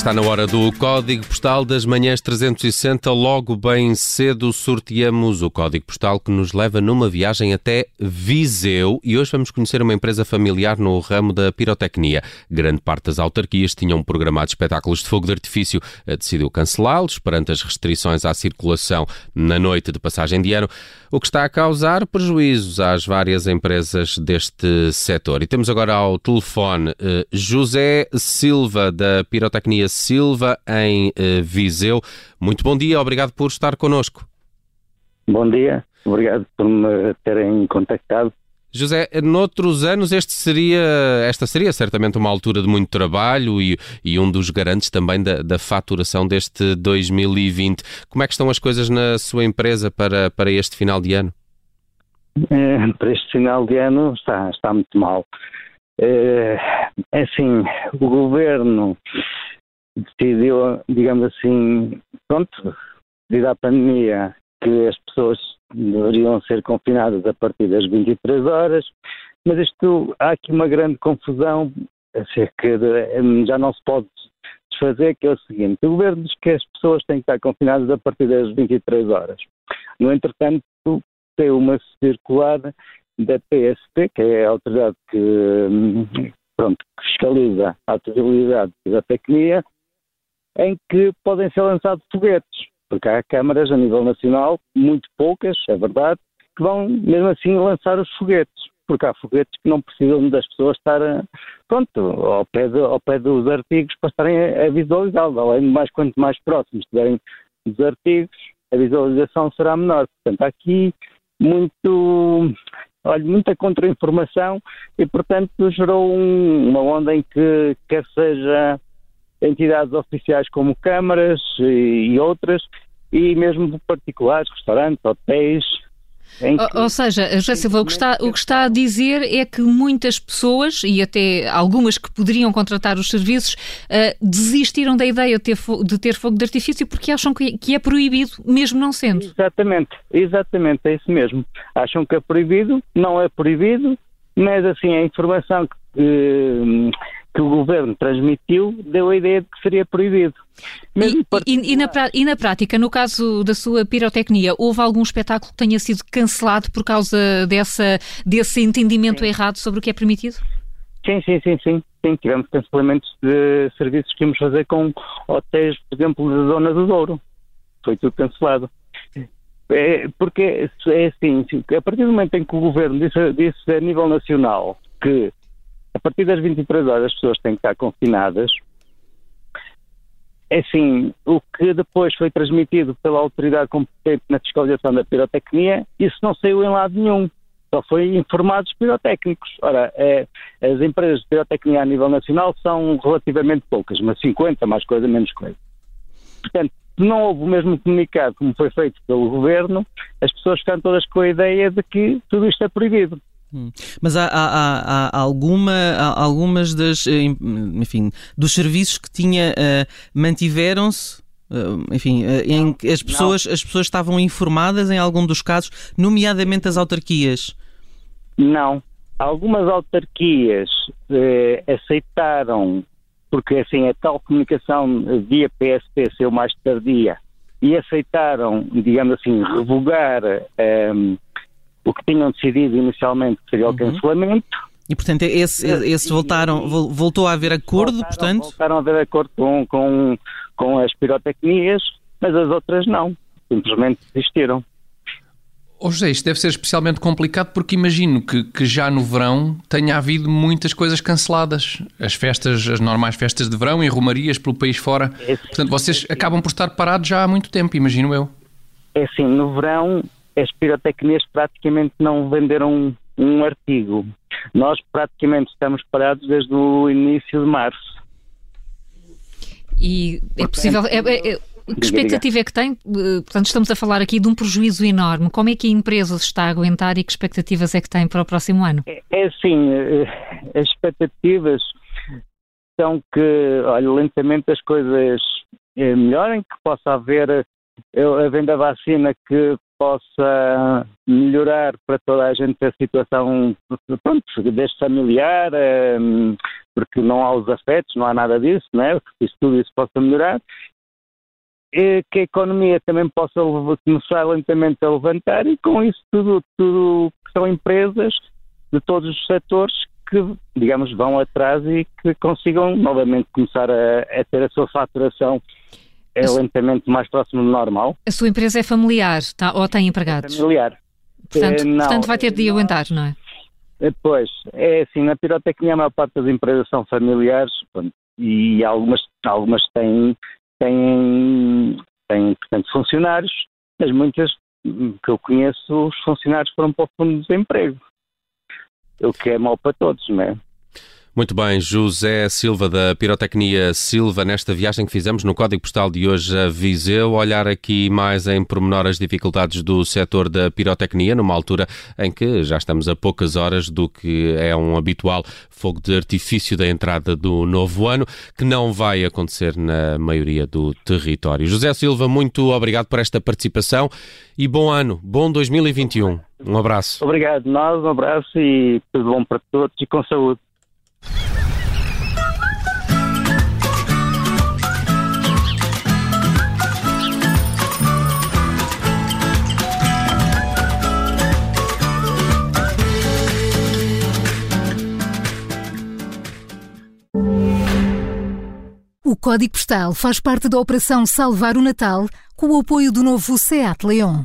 está na hora do Código Postal das Manhãs 360. Logo bem cedo sorteamos o Código Postal que nos leva numa viagem até Viseu e hoje vamos conhecer uma empresa familiar no ramo da pirotecnia. Grande parte das autarquias tinham programado espetáculos de fogo de artifício, decidiu cancelá-los perante as restrições à circulação na noite de passagem de ano, o que está a causar prejuízos às várias empresas deste setor. E temos agora ao telefone eh, José Silva da Pirotecnia Silva, em eh, Viseu. Muito bom dia, obrigado por estar connosco. Bom dia, obrigado por me terem contactado. José, noutros anos este seria, esta seria certamente uma altura de muito trabalho e, e um dos garantes também da, da, faturação deste 2020. Como é que estão as coisas na sua empresa para, para este final de ano? É, para este final de ano está, está muito mal. É, é assim, o governo decidiu, digamos assim, pronto, devido à pandemia, que as pessoas deveriam ser confinadas a partir das 23 horas, mas isto, há aqui uma grande confusão acerca de, já não se pode desfazer, que é o seguinte, o governo diz que as pessoas têm que estar confinadas a partir das 23 horas. No entretanto, tem uma circular da PSP, que é a autoridade que, pronto, que fiscaliza a atividade da tecnia, em que podem ser lançados foguetes, porque há câmaras a nível nacional, muito poucas, é verdade, que vão mesmo assim lançar os foguetes, porque há foguetes que não precisam das pessoas estar, pronto, ao pé, de, ao pé dos artigos para estarem a, a visualizá-los, além de mais, quanto mais próximos estiverem dos artigos, a visualização será menor. Portanto, há aqui muito, olha, muita contra-informação e, portanto, gerou um, uma onda em que, quer seja entidades oficiais como câmaras e, outras, e mesmo particulares, restaurantes, hotéis, que... Ou seja, José Silva, o que, está, o que está a dizer é que muitas pessoas, e até algumas que poderiam contratar os serviços, uh, desistiram da ideia de ter, de ter, fogo de artifício porque acham que, que, é proibido, mesmo não sendo. Exatamente, exatamente, é isso mesmo. Acham que é proibido, não é proibido, mas assim, a informação que. Uh, que o governo transmitiu deu a ideia de que seria proibido. E, e, e, na, e, na, prática, no caso da sua pirotecnia, houve algum espetáculo que tenha sido cancelado por causa dessa, desse entendimento sim. errado sobre o que é permitido? Sim, sim, sim, sim. Sim, tivemos cancelamentos de serviços que íamos fazer com hotéis, por exemplo, da Zona do Douro. Foi tudo cancelado. É, porque é assim, a partir do momento em que o governo disse, disse a nível nacional que a partir das 23 horas as pessoas têm que estar confinadas. É assim, o que depois foi transmitido pela autoridade competente na fiscalização da pirotecnia, isso não saiu em lado nenhum. Só foi informados pirotécnicos. Ora, é, as empresas de pirotecnia a nível nacional são relativamente poucas, mas 50, mais coisa, menos coisa. Portanto, não houve o mesmo comunicado como foi feito pelo governo, as pessoas ficaram todas com a ideia de que tudo isto é proibido. Hum. Mas há, há, há, alguma, há algumas das, eh, enfim, dos serviços que tinha uh, mantiveram-se Uh, enfim, uh, em que as pessoas, as pessoas estavam informadas em algum dos casos, nomeadamente as autarquias? Não. Algumas autarquias aceitaram, porque assim a tal comunicação via PSP saiu mais tardia, e aceitaram, digamos assim, revogar o que tinham decidido inicialmente que seria o uhum. cancelamento. E, portanto, esse, esse voltaram, voltou a haver acordo, voltaram, portanto? Voltaram a haver acordo com, com, com as pirotecnias, mas as outras não. Simplesmente desistiram. Oh José, isto deve ser especialmente complicado porque imagino que, que, já no verão tenha havido muitas coisas canceladas. As festas, as normais festas de verão, em romarias pelo país fora. É Portanto, vocês acabam por estar parados já há muito tempo, imagino eu. É assim, no verão as pirotecnias praticamente não venderam um artigo. Nós praticamente estamos parados desde o início de março. E é possível. É, é, é, que expectativa é que tem? Eh, portanto, estamos a falar aqui de um prejuízo enorme. Como é que a empresa se está a aguentar e que expectativas é que tem para o próximo ano? É, é assim, eh, as expectativas são que, olha, lentamente as coisas eh, melhorem, que possa haver a venda da vacina que possa melhorar para toda a gente a situação, pronto, desde familiar, um, porque não há os afetos, não há nada disso, né? isso, tudo isso possa melhorar, que a economia também possa começar lentamente a levantar e com isso tudo, tudo são empresas de todos os setores que, digamos, vão atrás e que consigam novamente começar a, a ter a sua faturação é lentamente mais próximo do normal. A sua empresa é familiar tá? ou tem empregados? É familiar. Portanto, é, não, portanto vai ter de nós, aguentar, não é? é? Pois, é assim, na pirotecnia a maior parte das empresas são familiares e algumas, algumas têm, têm, têm portanto, funcionários, mas muitas que eu conheço, os funcionários foram para o fundo de desemprego o que é mau para todos, não é? Muito bem, José Silva da Pirotecnia Silva, nesta viagem que fizemos no Código Postal de hoje a Viseu, olhar aqui mais em pormenor as dificuldades do setor da pirotecnia, numa altura em que já estamos a poucas horas do que é um habitual fogo de artifício da entrada do novo ano, que não vai acontecer na maioria do território. José Silva, muito obrigado por esta participação e bom ano, bom 2021. Um abraço. Obrigado, nós, um abraço e tudo bom para todos e com saúde. Código Postal faz parte da Operação Salvar o Natal com o apoio do novo SEAT Leon.